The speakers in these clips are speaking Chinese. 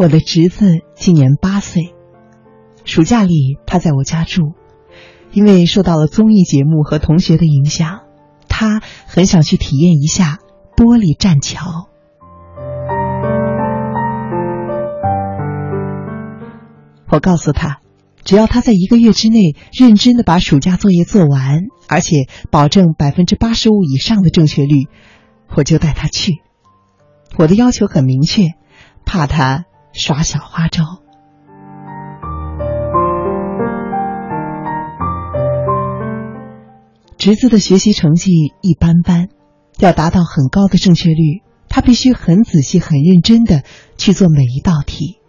我的侄子今年八岁，暑假里他在我家住，因为受到了综艺节目和同学的影响，他很想去体验一下玻璃栈桥。我告诉他，只要他在一个月之内认真的把暑假作业做完，而且保证百分之八十五以上的正确率，我就带他去。我的要求很明确，怕他耍小花招。侄子的学习成绩一般般，要达到很高的正确率，他必须很仔细、很认真的去做每一道题。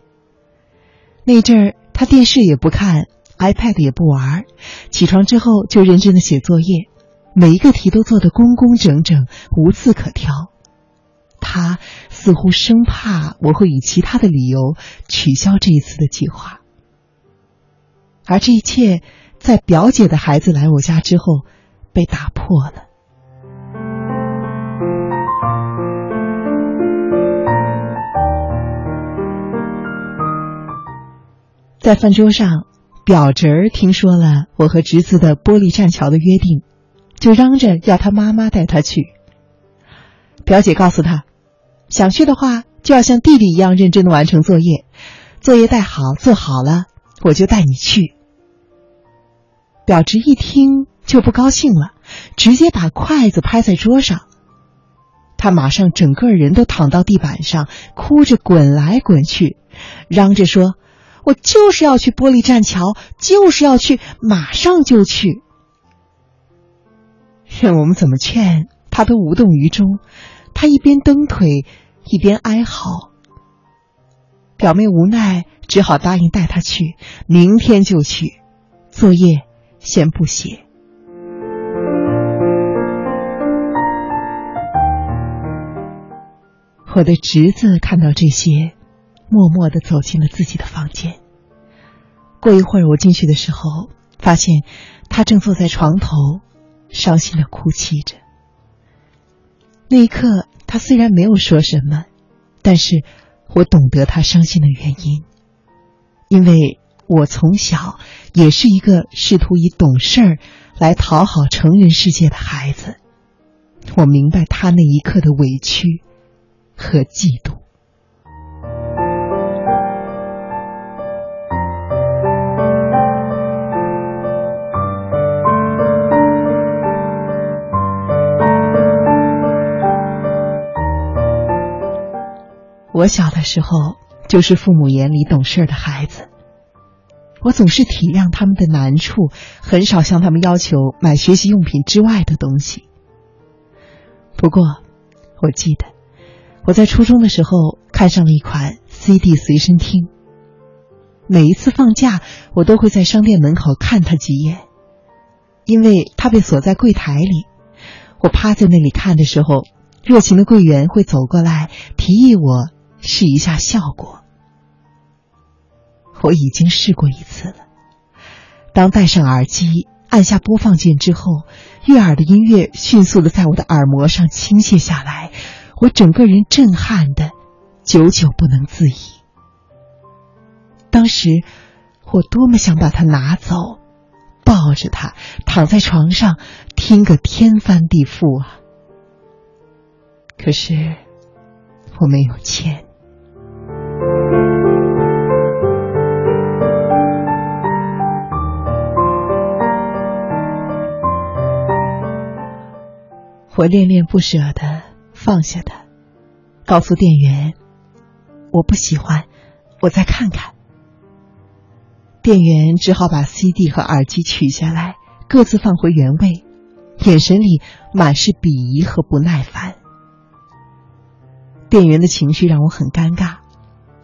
那阵儿，他电视也不看，iPad 也不玩，起床之后就认真的写作业，每一个题都做得工工整整，无字可挑。他似乎生怕我会以其他的理由取消这一次的计划，而这一切在表姐的孩子来我家之后被打破了。在饭桌上，表侄儿听说了我和侄子的玻璃栈桥的约定，就嚷着要他妈妈带他去。表姐告诉他，想去的话就要像弟弟一样认真的完成作业，作业带好做好了，我就带你去。表侄一听就不高兴了，直接把筷子拍在桌上，他马上整个人都躺到地板上，哭着滚来滚去，嚷着说。我就是要去玻璃栈桥，就是要去，马上就去。任 我们怎么劝，他都无动于衷。他一边蹬腿，一边哀嚎。表妹无奈，只好答应带他去，明天就去。作业先不写。我的侄子看到这些。默默的走进了自己的房间。过一会儿，我进去的时候，发现他正坐在床头，伤心的哭泣着。那一刻，他虽然没有说什么，但是我懂得他伤心的原因，因为我从小也是一个试图以懂事儿来讨好成人世界的孩子，我明白他那一刻的委屈和嫉妒。我小的时候就是父母眼里懂事的孩子，我总是体谅他们的难处，很少向他们要求买学习用品之外的东西。不过，我记得我在初中的时候看上了一款 CD 随身听，每一次放假我都会在商店门口看它几眼，因为它被锁在柜台里。我趴在那里看的时候，热情的柜员会走过来提议我。试一下效果，我已经试过一次了。当戴上耳机，按下播放键之后，悦耳的音乐迅速的在我的耳膜上倾泻下来，我整个人震撼的，久久不能自已。当时我多么想把它拿走，抱着它躺在床上听个天翻地覆啊！可是我没有钱。我恋恋不舍的放下它，告诉店员：“我不喜欢，我再看看。”店员只好把 CD 和耳机取下来，各自放回原位，眼神里满是鄙夷和不耐烦。店员的情绪让我很尴尬。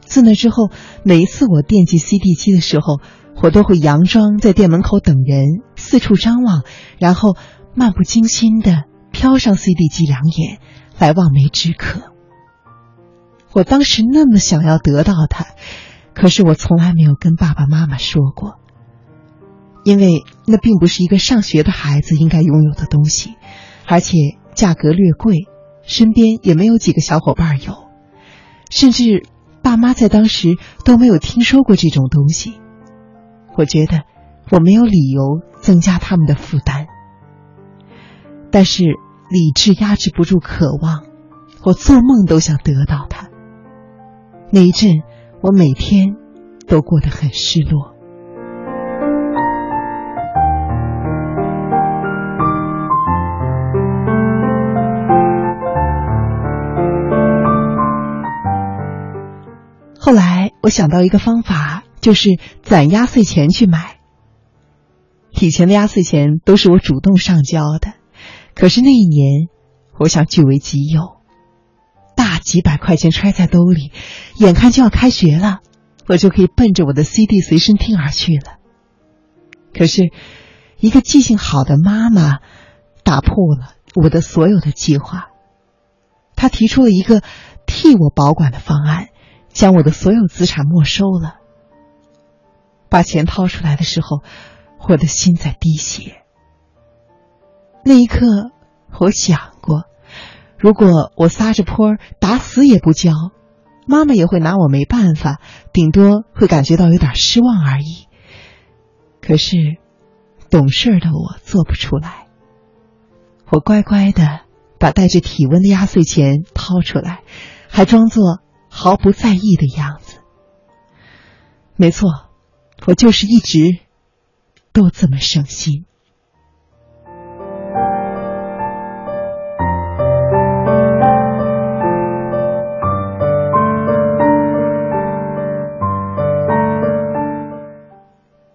自那之后，每一次我惦记 CD 机的时候，我都会佯装在店门口等人，四处张望，然后漫不经心的。瞟上 CD 机两眼，来望梅止渴。我当时那么想要得到它，可是我从来没有跟爸爸妈妈说过，因为那并不是一个上学的孩子应该拥有的东西，而且价格略贵，身边也没有几个小伙伴有，甚至爸妈在当时都没有听说过这种东西。我觉得我没有理由增加他们的负担，但是理智压制不住渴望，我做梦都想得到它。那一阵，我每天都过得很失落。我想到一个方法，就是攒压岁钱去买。以前的压岁钱都是我主动上交的，可是那一年，我想据为己有，大几百块钱揣在兜里，眼看就要开学了，我就可以奔着我的 CD 随身听而去了。可是，一个记性好的妈妈打破了我的所有的计划，她提出了一个替我保管的方案。将我的所有资产没收了。把钱掏出来的时候，我的心在滴血。那一刻，我想过，如果我撒着泼打死也不交，妈妈也会拿我没办法，顶多会感觉到有点失望而已。可是，懂事的我做不出来。我乖乖的把带着体温的压岁钱掏出来，还装作。毫不在意的样子。没错，我就是一直都这么省心。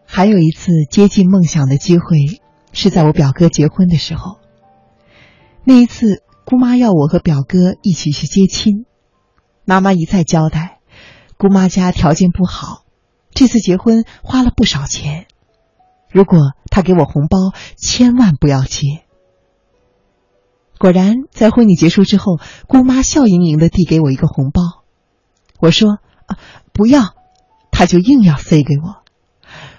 还有一次接近梦想的机会，是在我表哥结婚的时候。那一次，姑妈要我和表哥一起去接亲。妈妈一再交代，姑妈家条件不好，这次结婚花了不少钱。如果她给我红包，千万不要接。果然，在婚礼结束之后，姑妈笑盈盈的递给我一个红包。我说：“啊，不要。”她就硬要塞给我。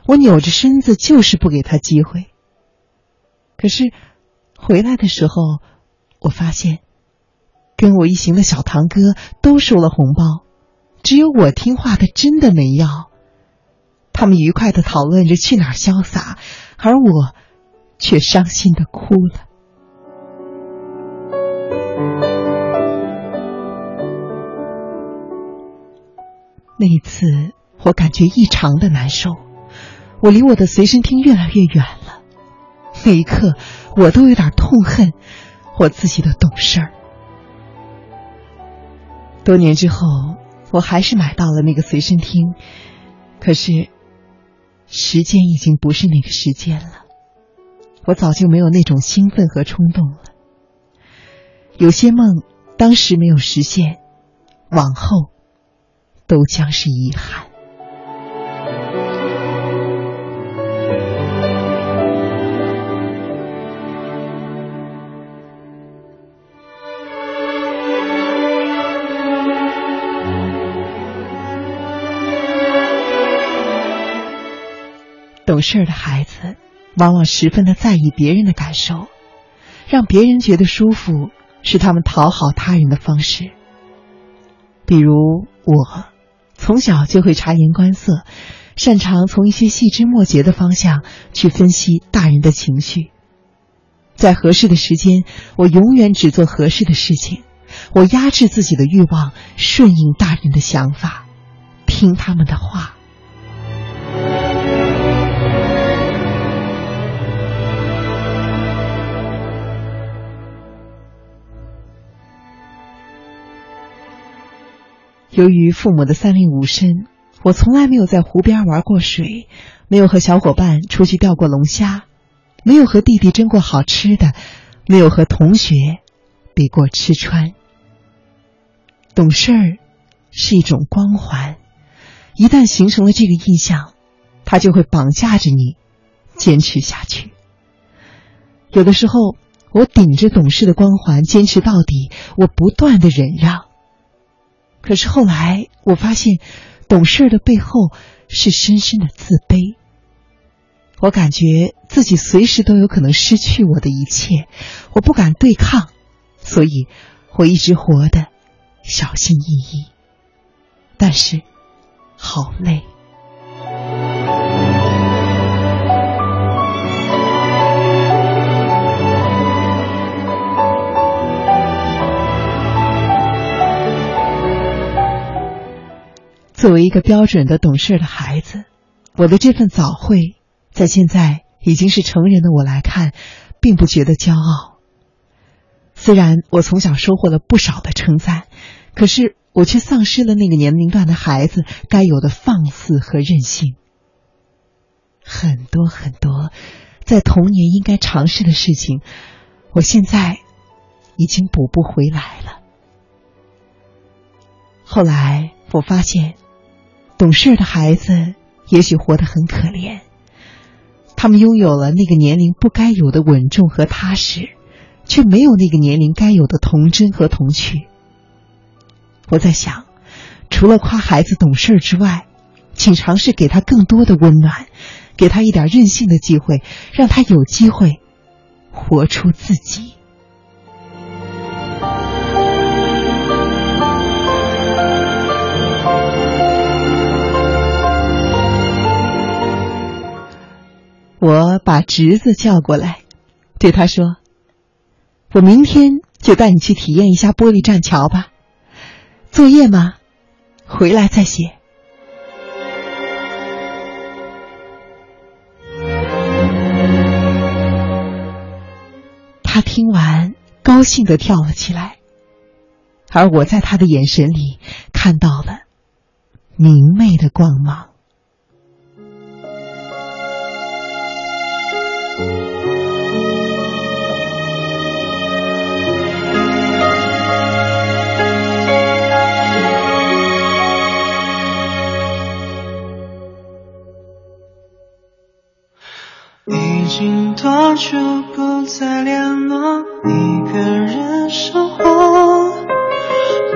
我扭着身子，就是不给她机会。可是，回来的时候，我发现。跟我一行的小堂哥都收了红包，只有我听话的真的没要。他们愉快的讨论着去哪儿潇洒，而我却伤心的哭了。那一次，我感觉异常的难受，我离我的随身听越来越远了。那一刻，我都有点痛恨我自己的懂事儿。多年之后，我还是买到了那个随身听，可是时间已经不是那个时间了。我早就没有那种兴奋和冲动了。有些梦当时没有实现，往后都将是遗憾。懂事的孩子，往往十分的在意别人的感受，让别人觉得舒服是他们讨好他人的方式。比如我，从小就会察言观色，擅长从一些细枝末节的方向去分析大人的情绪。在合适的时间，我永远只做合适的事情。我压制自己的欲望，顺应大人的想法，听他们的话。由于父母的三令五申，我从来没有在湖边玩过水，没有和小伙伴出去钓过龙虾，没有和弟弟争过好吃的，没有和同学比过吃穿。懂事儿是一种光环，一旦形成了这个印象，它就会绑架着你，坚持下去。有的时候，我顶着懂事的光环坚持到底，我不断的忍让。可是后来，我发现，懂事的背后是深深的自卑。我感觉自己随时都有可能失去我的一切，我不敢对抗，所以我一直活得小心翼翼。但是好累。作为一个标准的懂事的孩子，我的这份早慧，在现在已经是成人的我来看，并不觉得骄傲。虽然我从小收获了不少的称赞，可是我却丧失了那个年龄段的孩子该有的放肆和任性。很多很多，在童年应该尝试的事情，我现在已经补不回来了。后来我发现。懂事的孩子也许活得很可怜，他们拥有了那个年龄不该有的稳重和踏实，却没有那个年龄该有的童真和童趣。我在想，除了夸孩子懂事之外，请尝试给他更多的温暖，给他一点任性的机会，让他有机会活出自己。我把侄子叫过来，对他说：“我明天就带你去体验一下玻璃栈桥吧。作业吗？回来再写。”他听完，高兴的跳了起来，而我在他的眼神里看到了明媚的光芒。多久不再联络，一个人生活。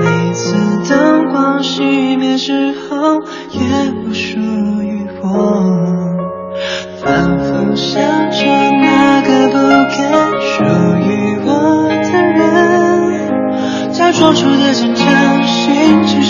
每次灯光熄灭之后，也不属于我。反复想着那个不该属于我的人，假装出的坚强，心。